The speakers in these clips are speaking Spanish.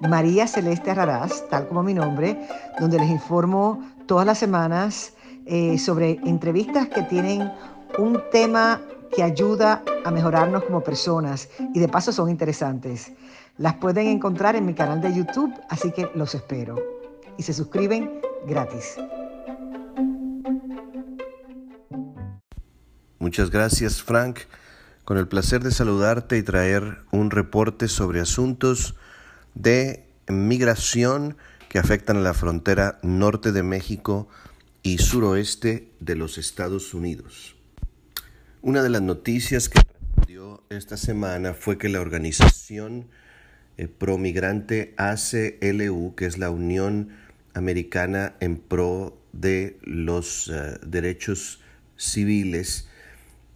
María Celeste Raraz, tal como mi nombre, donde les informo todas las semanas eh, sobre entrevistas que tienen un tema que ayuda a mejorarnos como personas y de paso son interesantes. Las pueden encontrar en mi canal de YouTube, así que los espero. Y se suscriben gratis. Muchas gracias, Frank. Con el placer de saludarte y traer un reporte sobre asuntos de migración que afectan a la frontera norte de México y suroeste de los Estados Unidos. Una de las noticias que dio esta semana fue que la organización eh, pro-migrante ACLU, que es la Unión Americana en pro de los eh, derechos civiles,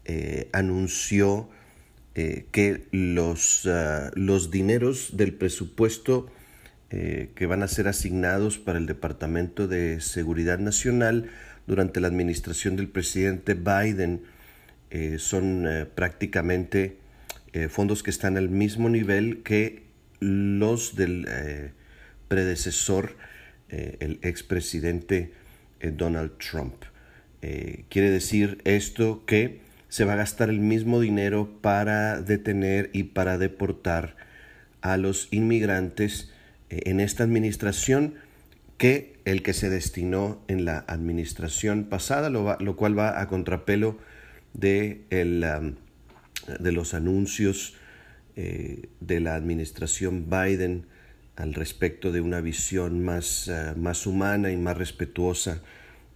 eh, anunció eh, que los, uh, los dineros del presupuesto eh, que van a ser asignados para el Departamento de Seguridad Nacional durante la administración del presidente Biden eh, son prácticamente fondos que están al mismo nivel que los del predecesor, el expresidente Donald Trump. Quiere decir esto que se va a gastar el mismo dinero para detener y para deportar a los inmigrantes eh, en esta administración que el que se destinó en la administración pasada, lo, lo cual va a contrapelo de, el, de los anuncios eh, de la administración Biden al respecto de una visión más, uh, más humana y más respetuosa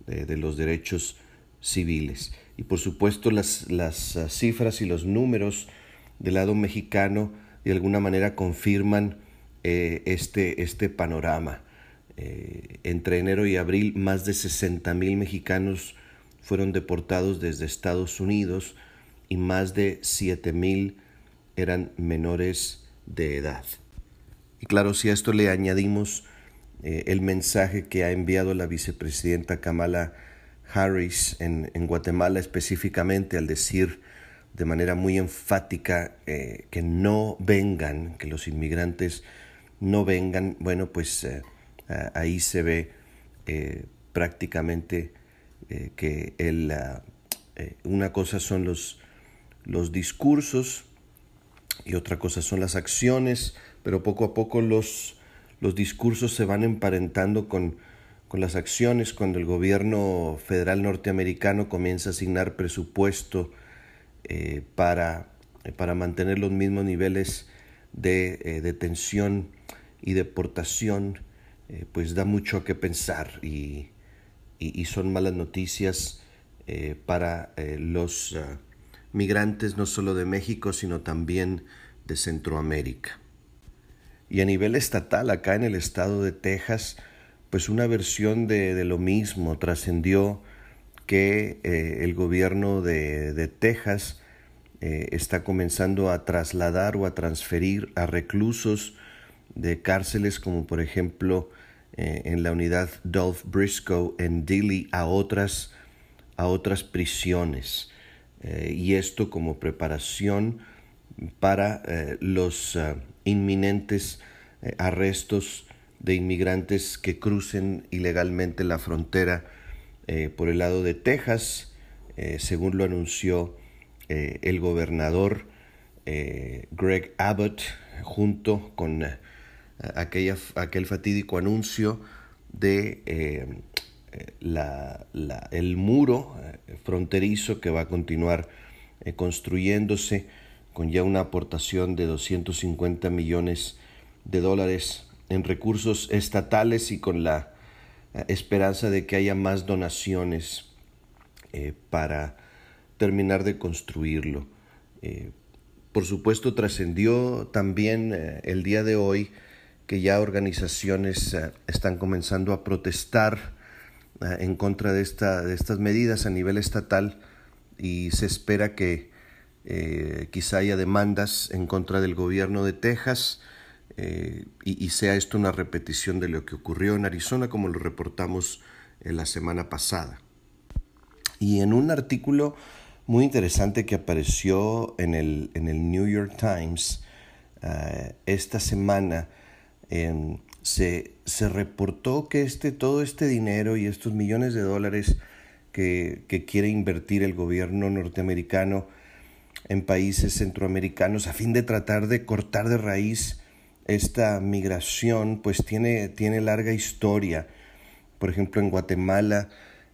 eh, de los derechos civiles. Y por supuesto las, las uh, cifras y los números del lado mexicano de alguna manera confirman eh, este, este panorama. Eh, entre enero y abril más de 60 mil mexicanos fueron deportados desde Estados Unidos y más de 7 mil eran menores de edad. Y claro, si a esto le añadimos eh, el mensaje que ha enviado la vicepresidenta Kamala Harris en, Guatemala específicamente al decir de manera muy enfática eh, que no vengan, que los inmigrantes no vengan, bueno, pues eh, ahí se ve eh, prácticamente que el, una cosa son los, los discursos y otra cosa son las acciones, pero poco a poco los, los discursos se van emparentando con, con las acciones cuando el gobierno federal norteamericano comienza a asignar presupuesto eh, para, para mantener los mismos niveles de eh, detención y deportación, eh, pues da mucho a qué pensar y, y, son malas noticias eh, para eh, los uh, migrantes no solo de México, sino también de Centroamérica. Y a nivel estatal, acá en el estado de Texas, pues una versión de, lo mismo trascendió que eh, el gobierno de, Texas eh, está comenzando a trasladar o a transferir a reclusos de cárceles como por ejemplo eh, en la unidad Dolph Briscoe en Dilley a otras, a otras prisiones. Y esto como preparación para los inminentes arrestos de inmigrantes que crucen ilegalmente la frontera eh, por el lado de Texas, según lo anunció el gobernador Greg Abbott, junto con aquella, aquel fatídico anuncio de eh, la, la, el muro eh, fronterizo que va a continuar eh, construyéndose con ya una aportación de 250 millones de dólares en recursos estatales y con la esperanza de que haya más donaciones eh, para terminar de construirlo. Eh, por supuesto, trascendió también eh, el día de hoy que ya organizaciones eh, están comenzando a protestar eh, en contra de, esta, de estas medidas a nivel estatal y se espera que eh, quizá haya demandas en contra del gobierno de Texas y, y, sea esto una repetición de lo que ocurrió en Arizona como lo reportamos en la semana pasada. Y en un artículo muy interesante que apareció en el, en el New York Times esta semana, se, se, reportó que este, todo este dinero y estos millones de dólares que, que quiere invertir el gobierno norteamericano en países centroamericanos a fin de tratar de cortar de raíz esta migración, pues tiene, tiene larga historia. Por ejemplo, en Guatemala,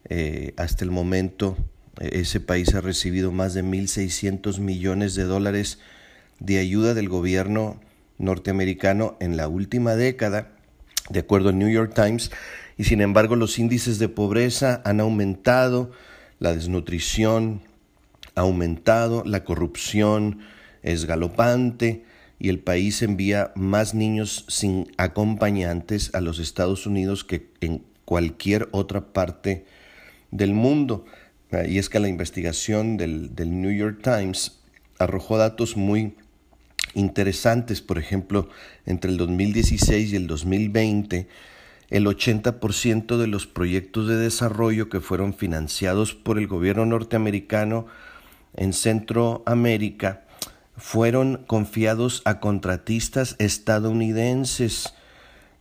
eh, hasta el momento, ese país ha recibido más de 1.600 millones de dólares de ayuda del gobierno norteamericano en la última década, de acuerdo al New York Times, y sin embargo los índices de pobreza han aumentado, la desnutrición ha aumentado, la corrupción es galopante y el país envía más niños sin acompañantes a los Estados Unidos que en cualquier otra parte del mundo. Y es que la investigación del, del New York Times arrojó datos muy interesantes. Por ejemplo, entre el 2016 y el 2020, el 80% de los proyectos de desarrollo que fueron financiados por el gobierno norteamericano en Centroamérica fueron confiados a contratistas estadounidenses.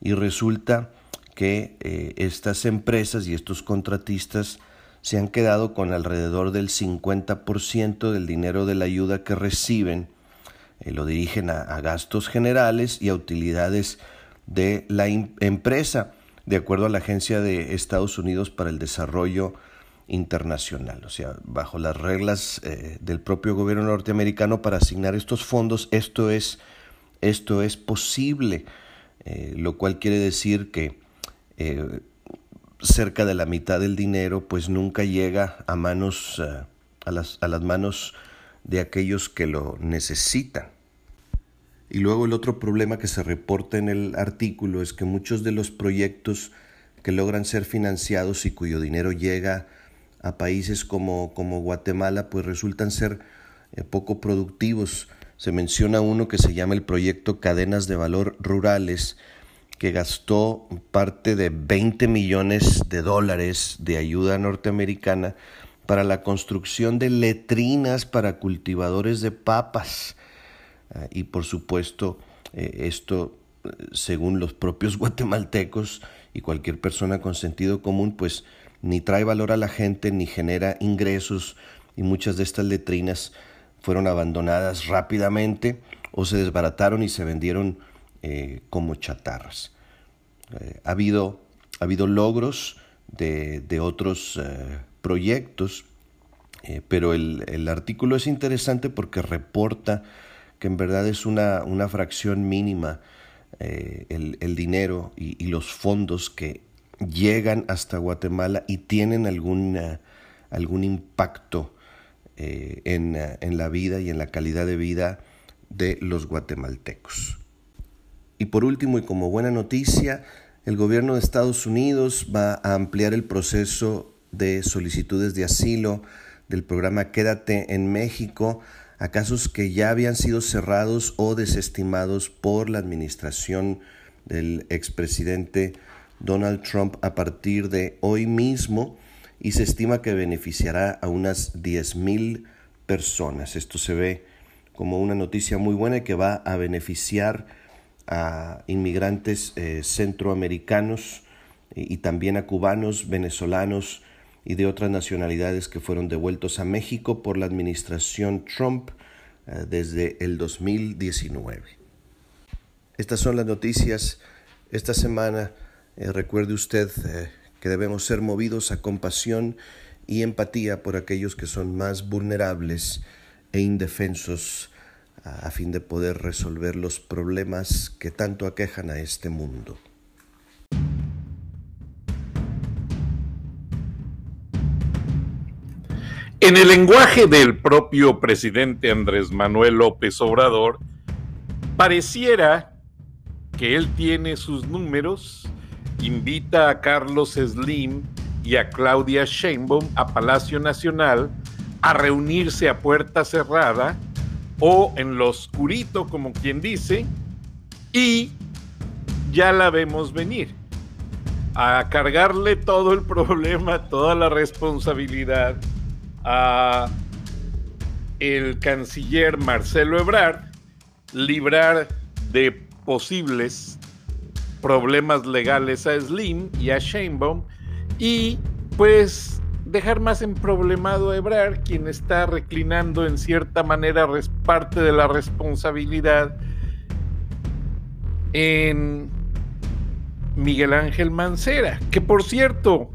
Y resulta que eh, estas empresas y estos contratistas se han quedado con alrededor del 50% del dinero de la ayuda que reciben eh, lo dirigen a, gastos generales y a utilidades de la empresa, de acuerdo a la Agencia de Estados Unidos para el Desarrollo Internacional. O sea, bajo las reglas eh, del propio gobierno norteamericano para asignar estos fondos, esto es, esto es posible, eh, lo cual quiere decir que cerca de la mitad del dinero pues nunca llega a manos a las, a las manos de aquellos que lo necesitan. Y luego el otro problema que se reporta en el artículo es que muchos de los proyectos que logran ser financiados y cuyo dinero llega a países como, como Guatemala, pues resultan ser eh, poco productivos. Se menciona uno que se llama el proyecto Cadenas de Valor Rurales, que gastó parte de 20 millones de dólares de ayuda norteamericana para la construcción de letrinas para cultivadores de papas. Ah, y por supuesto, eh, esto, según los propios guatemaltecos y cualquier persona con sentido común, pues ni trae valor a la gente, ni genera ingresos, y muchas de estas letrinas fueron abandonadas rápidamente o se desbarataron y se vendieron eh, como chatarras. Eh, ha, habido, ha habido logros de, de otros proyectos, eh, pero el, artículo es interesante porque reporta que en verdad es una, una fracción mínima eh, el, dinero y, los fondos que llegan hasta Guatemala y tienen algún, algún impacto eh, en, en la vida y en la calidad de vida de los guatemaltecos. Y por último, y como buena noticia, el gobierno de Estados Unidos va a ampliar el proceso de solicitudes de asilo del programa Quédate en México a casos que ya habían sido cerrados o desestimados por la administración del expresidente Donald Trump a partir de hoy mismo y se estima que beneficiará a unas 10.000 personas. Esto se ve como una noticia muy buena y que va a beneficiar a inmigrantes eh, centroamericanos y también a cubanos, venezolanos, y de otras nacionalidades que fueron devueltos a México por la administración Trump eh, desde el 2019. Estas son las noticias esta semana. Eh, recuerde usted eh, que debemos ser movidos a compasión y empatía por aquellos que son más vulnerables e indefensos a fin de poder resolver los problemas que tanto aquejan a este mundo. En el lenguaje del propio presidente Andrés Manuel López Obrador, pareciera que él tiene sus números, invita a Carlos Slim y a Claudia Sheinbaum a Palacio Nacional a reunirse a puerta cerrada o en lo oscurito, como quien dice, y ya la vemos venir. A cargarle todo el problema, toda la responsabilidad a el canciller Marcelo Ebrard, librar de posibles problemas legales a Slim y a Sheinbaum y pues dejar más emproblemado a Ebrard, quien está reclinando en cierta manera parte de la responsabilidad en Miguel Ángel Mancera, que por cierto,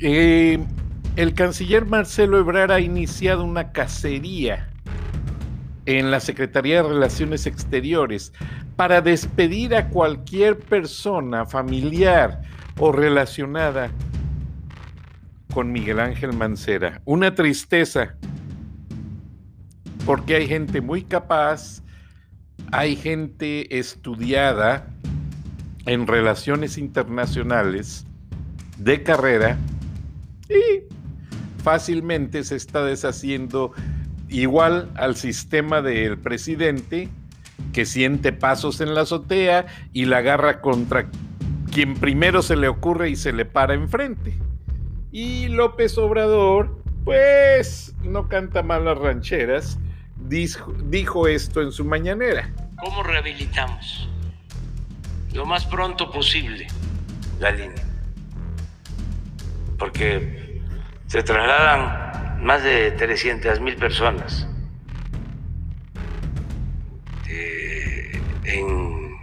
eh, el canciller Marcelo Ebrard ha iniciado una cacería en la Secretaría de Relaciones Exteriores para despedir a cualquier persona familiar o relacionada con Miguel Ángel Mancera. Una tristeza, porque hay gente muy capaz, hay gente estudiada en relaciones internacionales de carrera y fácilmente se está deshaciendo igual al sistema del presidente que siente pasos en la azotea y la agarra contra quien primero se le ocurre y se le para enfrente. Y López Obrador, pues, no canta mal las rancheras, dijo, dijo esto en su mañanera. ¿Cómo rehabilitamos? Lo más pronto posible la línea. Porque se trasladan más de 300 mil personas en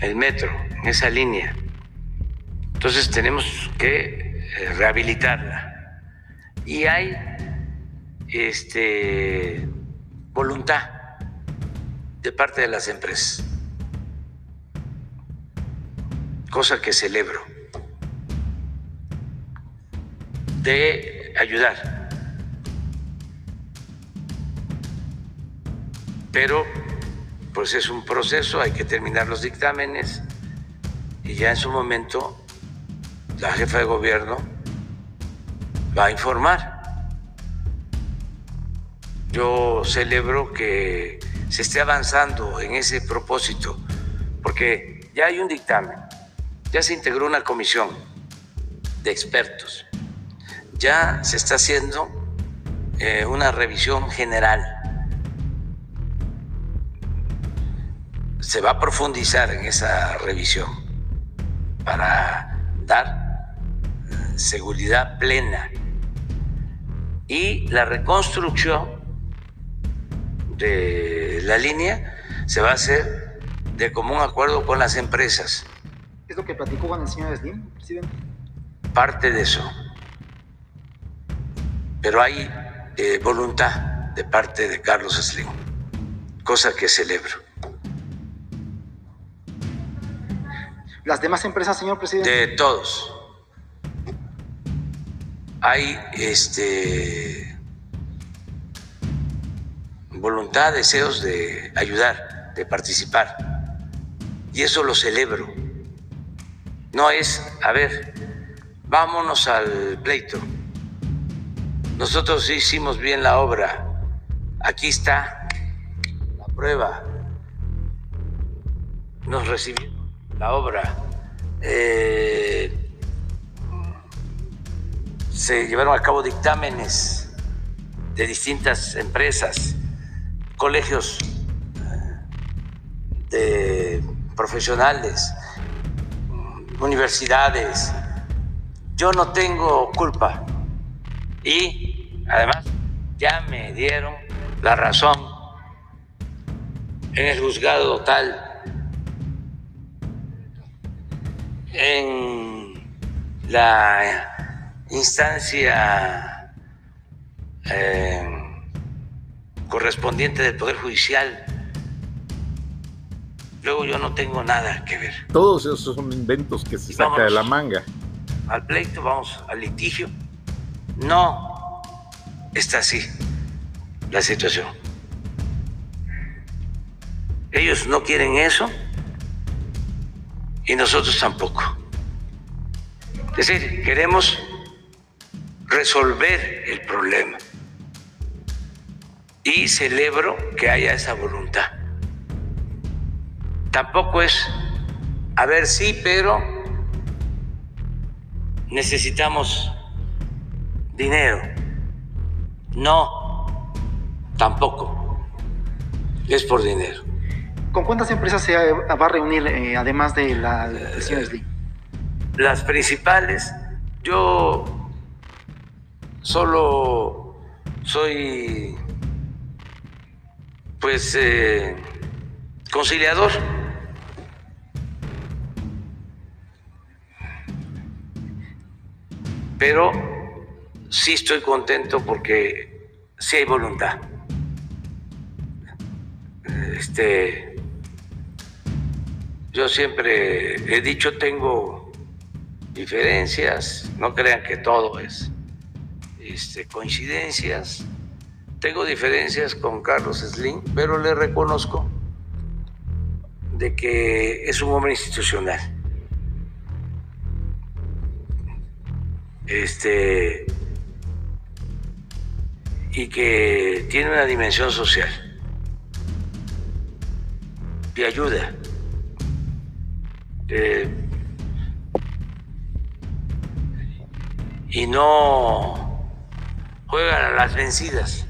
el metro, en esa línea. Entonces tenemos que eh, rehabilitarla. Y hay este, voluntad de parte de las empresas, cosa que celebro, de ayudar. Pero pues es un proceso, hay que terminar los dictámenes y ya en su momento la jefa de gobierno va a informar. Yo celebro que se esté avanzando en ese propósito, porque ya hay un dictamen, ya se integró una comisión de expertos, ya se está haciendo eh, una revisión general. Se va a profundizar en esa revisión para dar seguridad plena. Y la reconstrucción de la línea se va a hacer de común acuerdo con las empresas. ¿Es lo que platicó con el señor Slim, presidente? Parte de eso. Pero hay eh, voluntad de parte de Carlos Slim, cosa que celebro. ¿Las demás empresas, señor presidente? De todos hay este, voluntad, deseos de ayudar, de participar. Y eso lo celebro. No es, a ver, vámonos al pleito. Nosotros hicimos bien la obra. Aquí está la prueba. Nos recibimos la obra. Eh, se llevaron a cabo dictámenes de distintas empresas, colegios eh, de profesionales, universidades. Yo no tengo culpa y además ya me dieron la razón en el juzgado tal, en la instancia eh, correspondiente del Poder Judicial. Luego yo no tengo nada que ver. Todos esos son inventos que se saca de la manga. Al pleito, vamos al litigio. No está así la situación. Ellos no quieren eso y nosotros tampoco. Es decir, queremos resolver el problema y celebro que haya esa voluntad. Tampoco es, a ver, sí, pero necesitamos dinero. No, tampoco. Es por dinero. ¿Con cuántas empresas se va a reunir eh, además de la Slim? Las principales, yo solo soy pues eh, conciliador. Pero sí estoy contento porque sí hay voluntad. Este, yo siempre he dicho, tengo diferencias, no crean que todo es este, coincidencias. Tengo diferencias con Carlos Slim, pero le reconozco de que es un hombre institucional. Este y que tiene una dimensión social y ayuda. Eh, y no juegan a las vencidas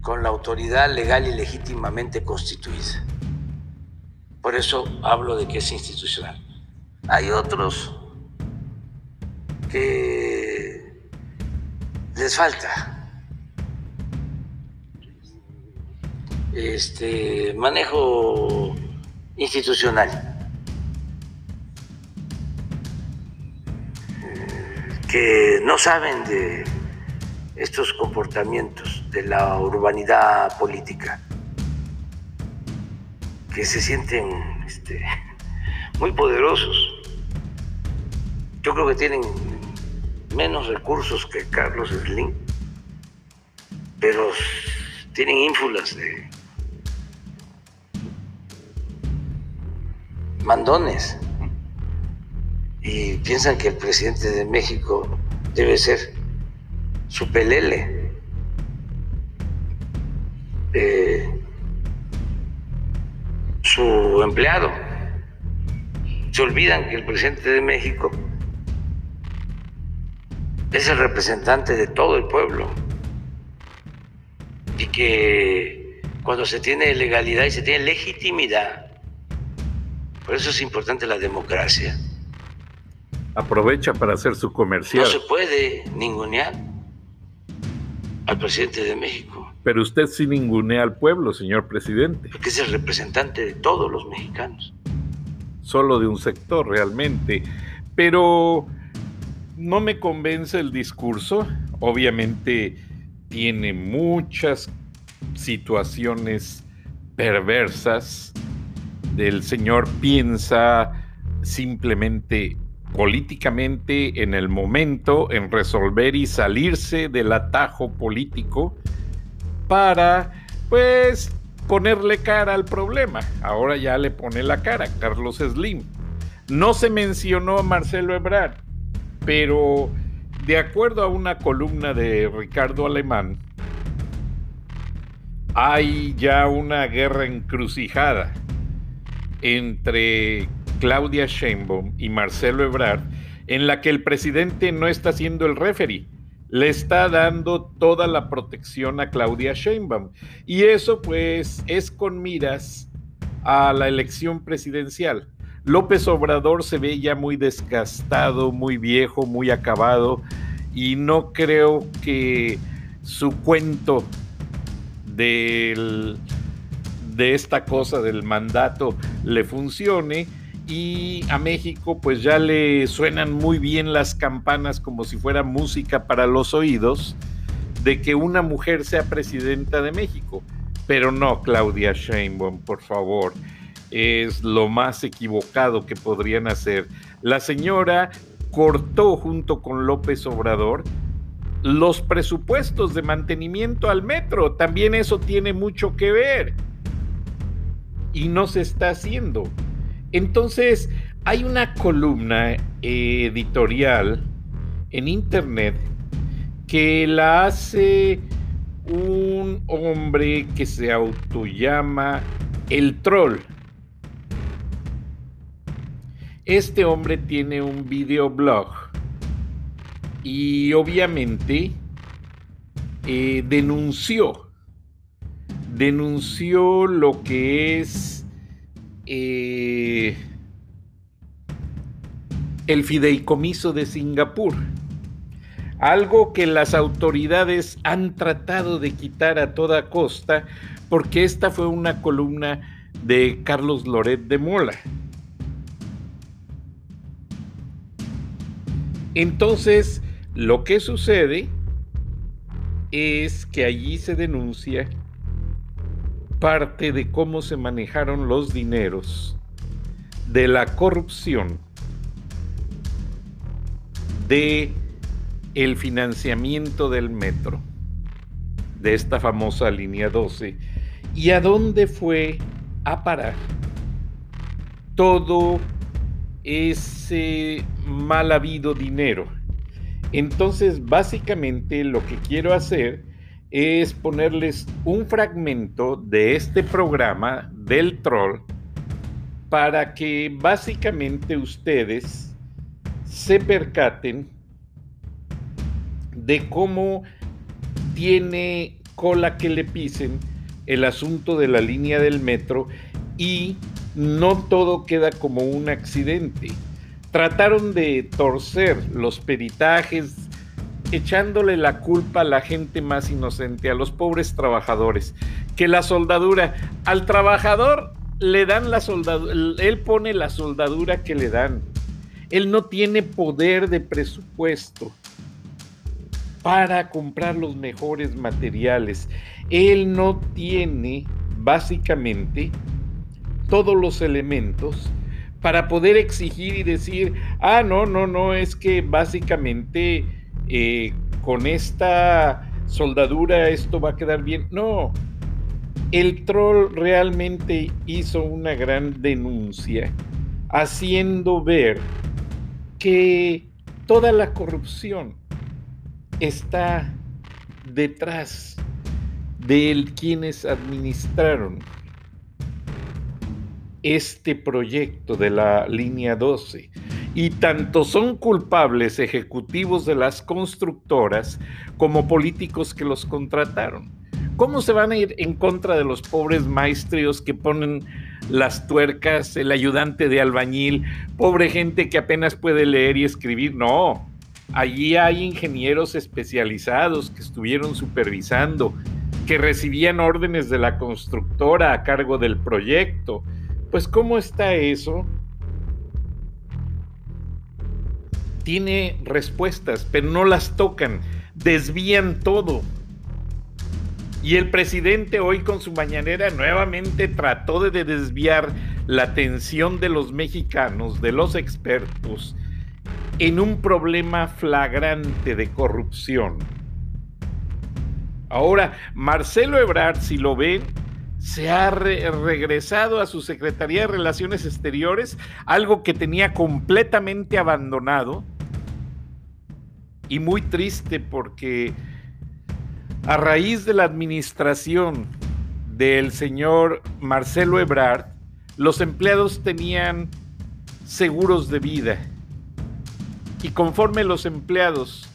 con la autoridad legal y legítimamente constituida. Por eso hablo de que es institucional. Hay otros que les falta este manejo institucional. que no saben de estos comportamientos de la urbanidad política, que se sienten este, muy poderosos. Yo creo que tienen menos recursos que Carlos Slim, pero tienen ínfulas de mandones y piensan que el presidente de México debe ser su pelele. Eh, su empleado. Se olvidan que el presidente de México es el representante de todo el pueblo y que cuando se tiene legalidad y se tiene legitimidad, por eso es importante la democracia, aprovecha para hacer su comercial. No se puede ningunear al presidente de México. Pero usted sí ningunea al pueblo, señor presidente. Porque es el representante de todos los mexicanos. Solo de un sector, realmente. Pero no me convence el discurso. Obviamente tiene muchas situaciones perversas. Del señor piensa simplemente políticamente en el momento en resolver y salirse del atajo político para pues ponerle cara al problema. Ahora ya le pone la cara Carlos Slim. No se mencionó a Marcelo Ebrard, pero de acuerdo a una columna de Ricardo Alemán, hay ya una guerra encrucijada entre Claudia Sheinbaum y Marcelo Ebrard, en la que el presidente no está siendo el referee, le está dando toda la protección a Claudia Sheinbaum. Y eso pues es con miras a la elección presidencial. López Obrador se ve ya muy desgastado, muy viejo, muy acabado y no creo que su cuento del, de esta cosa del mandato le funcione y a México pues ya le suenan muy bien las campanas como si fuera música para los oídos de que una mujer sea presidenta de México. Pero no, Claudia Sheinbaum, por favor, es lo más equivocado que podrían hacer. La señora cortó junto con López Obrador los presupuestos de mantenimiento al metro. También eso tiene mucho que ver. Y no se está haciendo. Entonces, hay una columna editorial en internet que la hace un hombre que se autollama el troll. Este hombre tiene un videoblog y obviamente eh, denunció, denunció lo que es eh, el fideicomiso de Singapur, algo que las autoridades han tratado de quitar a toda costa porque esta fue una columna de Carlos Loret de Mola. Entonces, lo que sucede es que allí se denuncia parte de cómo se manejaron los dineros, de la corrupción, de el financiamiento del metro, de esta famosa línea 12, y a dónde fue a parar todo ese mal habido dinero. Entonces, básicamente lo que quiero hacer es ponerles un fragmento de este programa del troll para que básicamente ustedes se percaten de cómo tiene cola que le pisen el asunto de la línea del metro y no todo queda como un accidente. Trataron de torcer los peritajes, echándole la culpa a la gente más inocente, a los pobres trabajadores, que la soldadura, al trabajador le dan la soldadura, él pone la soldadura que le dan. Él no tiene poder de presupuesto para comprar los mejores materiales. Él no tiene básicamente todos los elementos para poder exigir y decir, ah, no, no, no, es que básicamente eh, con esta soldadura esto va a quedar bien. No, el troll realmente hizo una gran denuncia, haciendo ver que toda la corrupción está detrás de quienes administraron este proyecto de la línea 12. Y tanto son culpables ejecutivos de las constructoras como políticos que los contrataron. ¿Cómo se van a ir en contra de los pobres maestrios que ponen las tuercas, el ayudante de albañil, pobre gente que apenas puede leer y escribir? No, allí hay ingenieros especializados que estuvieron supervisando, que recibían órdenes de la constructora a cargo del proyecto, pues ¿cómo está eso? Tiene respuestas, pero no las tocan, desvían todo. Y el presidente hoy con su mañanera nuevamente trató de desviar la atención de los mexicanos, de los expertos, en un problema flagrante de corrupción. Ahora, Marcelo Ebrard, si lo ven, se ha regresado a su Secretaría de Relaciones Exteriores, algo que tenía completamente abandonado. Y muy triste porque a raíz de la administración del señor Marcelo Ebrard, los empleados tenían seguros de vida. Y conforme los empleados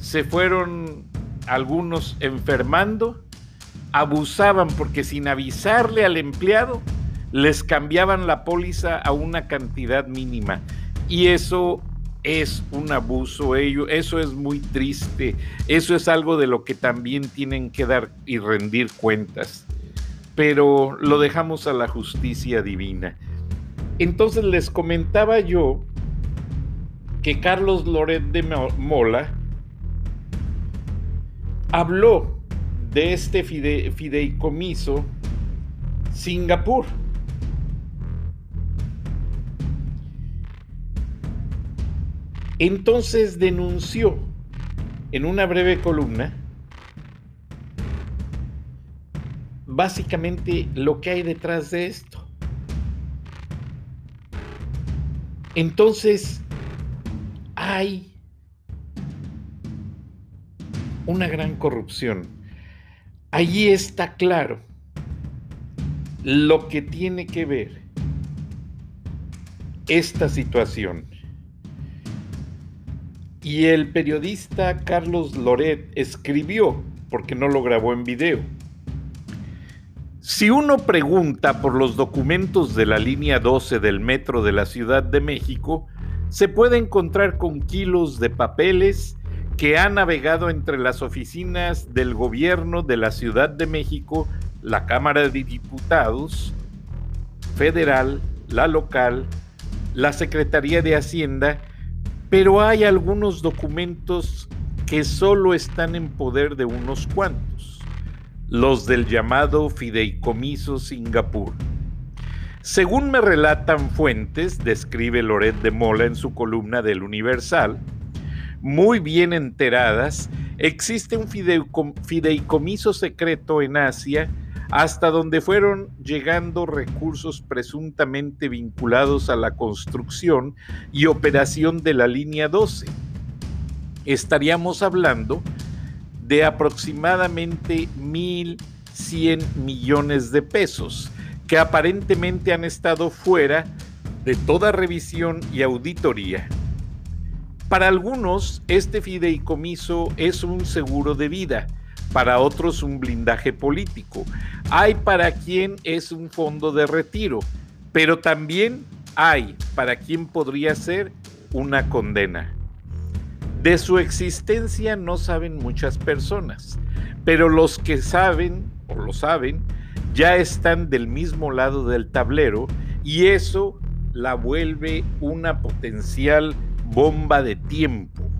se fueron algunos enfermando, abusaban porque sin avisarle al empleado les cambiaban la póliza a una cantidad mínima. Y eso es un abuso, ello, eso es muy triste, eso es algo de lo que también tienen que dar y rendir cuentas. Pero lo dejamos a la justicia divina. Entonces les comentaba yo que Carlos Loret de Mola habló de este fideicomiso Singapur. Entonces denunció en una breve columna básicamente lo que hay detrás de esto. Entonces, hay una gran corrupción. Allí está claro lo que tiene que ver esta situación. Y el periodista Carlos Loret escribió, porque no lo grabó en video. Si uno pregunta por los documentos de la línea 12 del metro de la Ciudad de México, se puede encontrar con kilos de papeles que han navegado entre las oficinas del gobierno de la Ciudad de México, la Cámara de Diputados, federal, la local, la Secretaría de Hacienda, pero hay algunos documentos que solo están en poder de unos cuantos, los del llamado Fideicomiso Singapur. Según me relatan fuentes, describe Loret de Mola en su columna del Universal, muy bien enteradas, existe un fideicomiso secreto en Asia hasta donde fueron llegando recursos presuntamente vinculados a la construcción y operación de la línea 12. Estaríamos hablando de aproximadamente 1.100 millones de pesos que aparentemente han estado fuera de toda revisión y auditoría. Para algunos, este fideicomiso es un seguro de vida, para otros un blindaje político. Hay para quien es un fondo de retiro, pero también hay para quien podría ser una condena. De su existencia no saben muchas personas, pero los que saben o lo saben ya están del mismo lado del tablero y eso la vuelve una potencial bomba de tiempo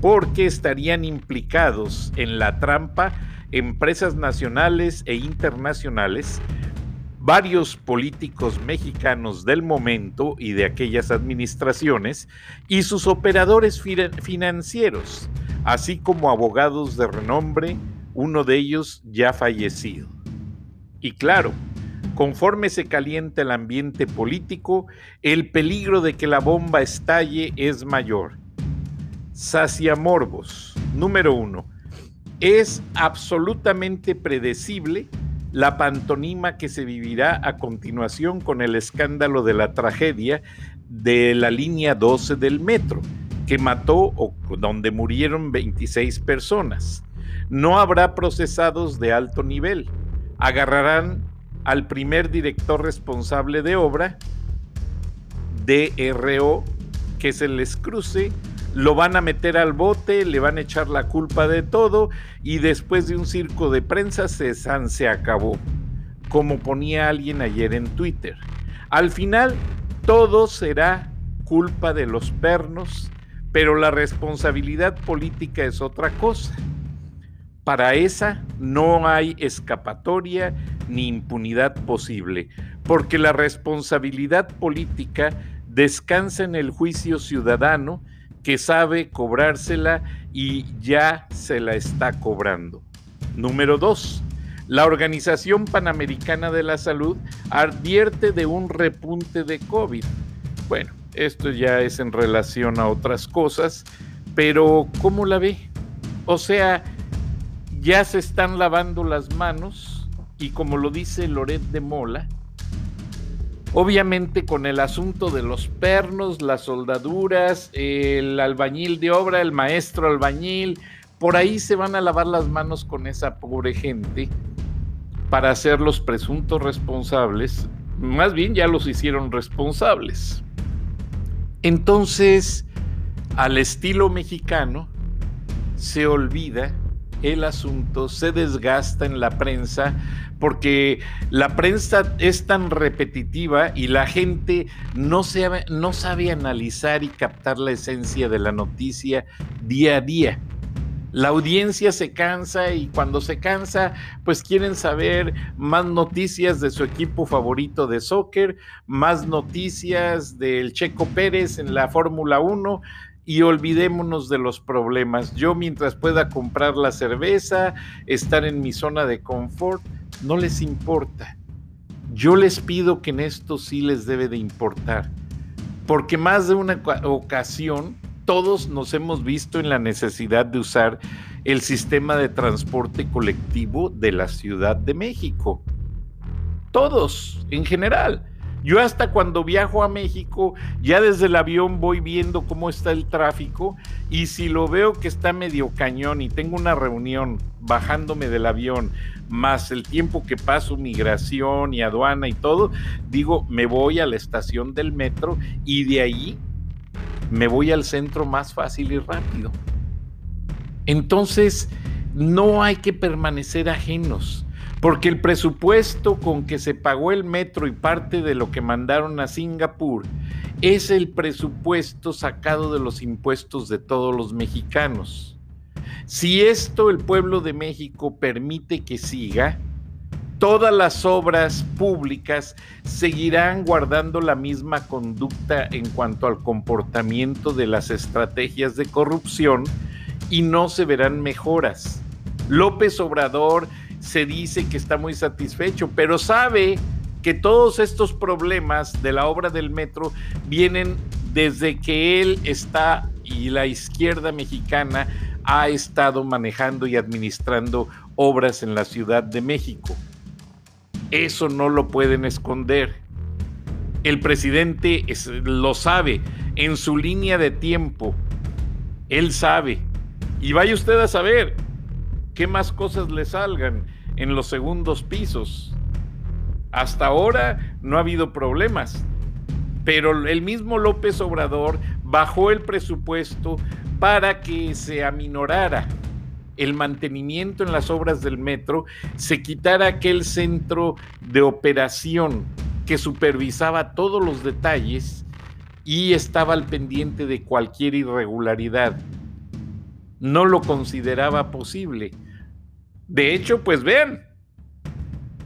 porque estarían implicados en la trampa empresas nacionales e internacionales, varios políticos mexicanos del momento y de aquellas administraciones y sus operadores financieros, así como abogados de renombre, uno de ellos ya fallecido. Y claro, conforme se calienta el ambiente político, el peligro de que la bomba estalle es mayor Saciamorbos. Número uno. Es absolutamente predecible la pantonima que se vivirá a continuación con el escándalo de la tragedia de la línea 12 del metro, que mató o donde murieron 26 personas. No habrá procesados de alto nivel. Agarrarán al primer director responsable de obra, DRO, que se les cruce lo van a meter al bote, le van a echar la culpa de todo y después de un circo de prensa se, se acabó, como ponía alguien ayer en Twitter. Al final, todo será culpa de los pernos, pero la responsabilidad política es otra cosa. Para esa no hay escapatoria ni impunidad posible, porque la responsabilidad política descansa en el juicio ciudadano que sabe cobrársela y ya se la está cobrando. Número dos, la Organización Panamericana de la Salud advierte de un repunte de COVID. Bueno, esto ya es en relación a otras cosas, pero ¿cómo la ve? O sea, ya se están lavando las manos y como lo dice Loret de Mola, Obviamente con el asunto de los pernos, las soldaduras, el albañil de obra, el maestro albañil, por ahí se van a lavar las manos con esa pobre gente para ser los presuntos responsables. Más bien ya los hicieron responsables. Entonces, al estilo mexicano, se olvida el asunto, se desgasta en la prensa porque la prensa es tan repetitiva y la gente no, no sabe analizar y captar la esencia de la noticia día a día. La audiencia se cansa y cuando se cansa, pues quieren saber más noticias de su equipo favorito de soccer, más noticias del Checo Pérez en la Fórmula 1 y olvidémonos de los problemas. Yo mientras pueda comprar la cerveza, estar en mi zona de confort, no les importa. Yo les pido que en esto sí les debe de importar, porque más de una ocasión todos nos hemos visto en la necesidad de usar el sistema de transporte colectivo de la Ciudad de México. Todos, en general. Yo hasta cuando viajo a México, ya desde el avión voy viendo cómo está el tráfico y si lo veo que está medio cañón y tengo una reunión bajándome del avión, más el tiempo que paso migración y aduana y todo, digo, me voy a la estación del metro y de ahí me voy al centro más fácil y rápido. Entonces, no hay que permanecer ajenos porque el presupuesto con que se pagó el metro y parte de lo que mandaron a Singapur es el presupuesto sacado de los impuestos de todos los mexicanos. Si esto el pueblo de México permite que siga, todas las obras públicas seguirán guardando la misma conducta en cuanto al comportamiento de las estrategias de corrupción y no se verán mejoras. López Obrador se dice que está muy satisfecho, pero sabe que todos estos problemas de la obra del metro vienen desde que él está y la izquierda mexicana ha estado manejando y administrando obras en la Ciudad de México. Eso no lo pueden esconder. El presidente lo sabe en su línea de tiempo. Él sabe. Y vaya usted a saber qué más cosas le salgan en los segundos pisos. Hasta ahora no ha habido problemas, pero el mismo López Obrador bajó el presupuesto para que se aminorara el mantenimiento en las obras del metro, se quitara aquel centro de operación que supervisaba todos los detalles y estaba al pendiente de cualquier irregularidad. No lo consideraba posible de hecho, pues vean,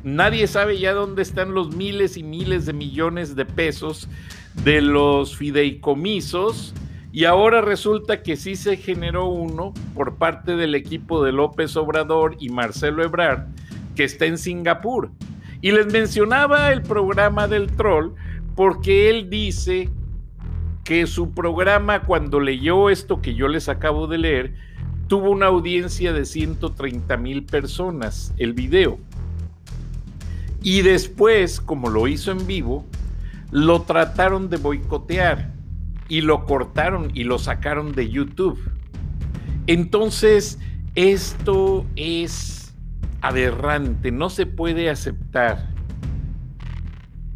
nadie sabe ya dónde están los miles y miles de millones de pesos de los fideicomisos y ahora resulta que sí se generó uno por parte del equipo de López Obrador y Marcelo Ebrard que está en Singapur. Y les mencionaba el programa del troll porque él dice que su programa cuando leyó esto que yo les acabo de leer, tuvo una audiencia de 130 mil personas el video. Y después, como lo hizo en vivo, lo trataron de boicotear y lo cortaron y lo sacaron de YouTube. Entonces, esto es aberrante, no se puede aceptar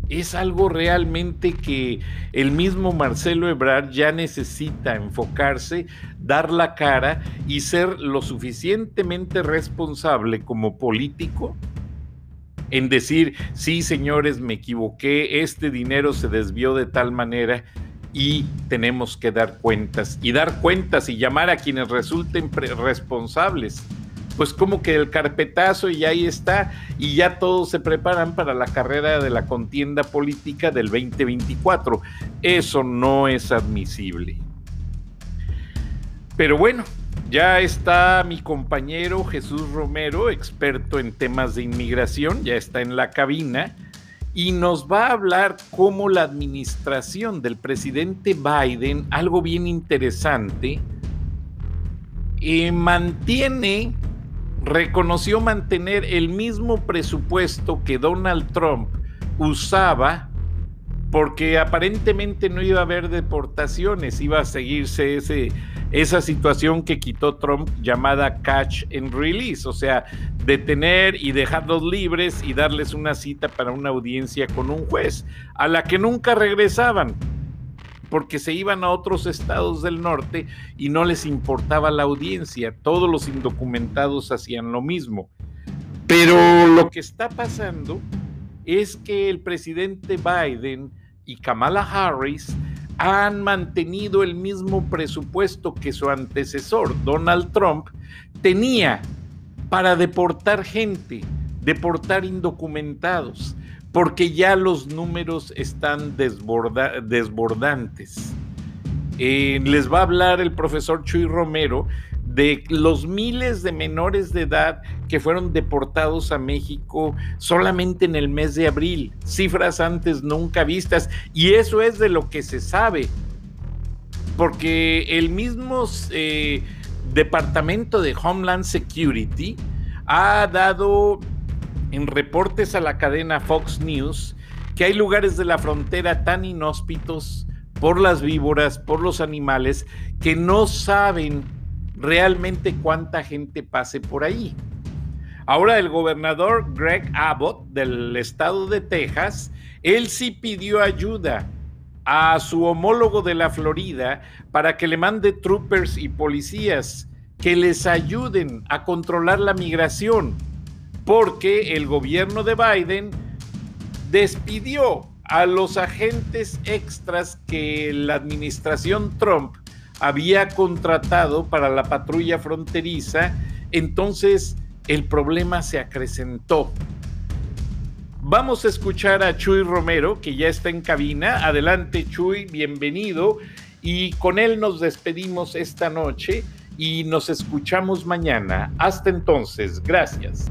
es algo realmente que el mismo Marcelo Ebrard ya necesita enfocarse, dar la cara y ser lo suficientemente responsable como político en decir, sí señores, me equivoqué, este dinero se desvió de tal manera y tenemos que dar cuentas y dar cuentas y llamar a quienes resulten responsables pues como que el carpetazo y ahí está, y ya todos se preparan para la carrera de la contienda política del 2024. Eso no es admisible. Pero bueno, ya está mi compañero Jesús Romero, experto en temas de inmigración, ya está en la cabina y nos va a hablar cómo la administración del presidente Biden, algo bien interesante, eh, mantiene reconoció mantener el mismo presupuesto que Donald Trump usaba porque aparentemente no iba a haber deportaciones, iba a seguirse ese, esa situación que quitó Trump llamada catch and release, o sea, detener y dejarlos libres y darles una cita para una audiencia con un juez, a la que nunca regresaban porque se iban a otros estados del norte y no les importaba la audiencia. Todos los indocumentados hacían lo mismo. Pero lo que está pasando es que el presidente Biden y Kamala Harris han mantenido el mismo presupuesto que su antecesor, Donald Trump, tenía para deportar gente, deportar indocumentados porque ya los números están desbordantes. Eh, les va a hablar el profesor Chuy Romero de los miles de menores de edad que fueron deportados a México solamente en el mes de abril, cifras antes nunca vistas, y eso es de lo que se sabe, porque el mismo eh, Departamento de Homeland Security ha dado en reportes a la cadena Fox News que hay lugares de la frontera tan inhóspitos por las víboras, por los animales, que no saben realmente cuánta gente pase por ahí. Ahora el gobernador Greg Abbott del estado de Texas, él sí pidió ayuda a su homólogo de la Florida para que le mande troopers y policías que les ayuden a controlar la migración, porque el gobierno de Biden despidió a los agentes extras que la administración Trump había contratado para la patrulla fronteriza, entonces el problema se acrecentó. Vamos a escuchar a Chuy Romero, que ya está en cabina. Adelante, Chuy, bienvenido. Y con él nos despedimos esta noche y nos escuchamos mañana. Hasta entonces, gracias.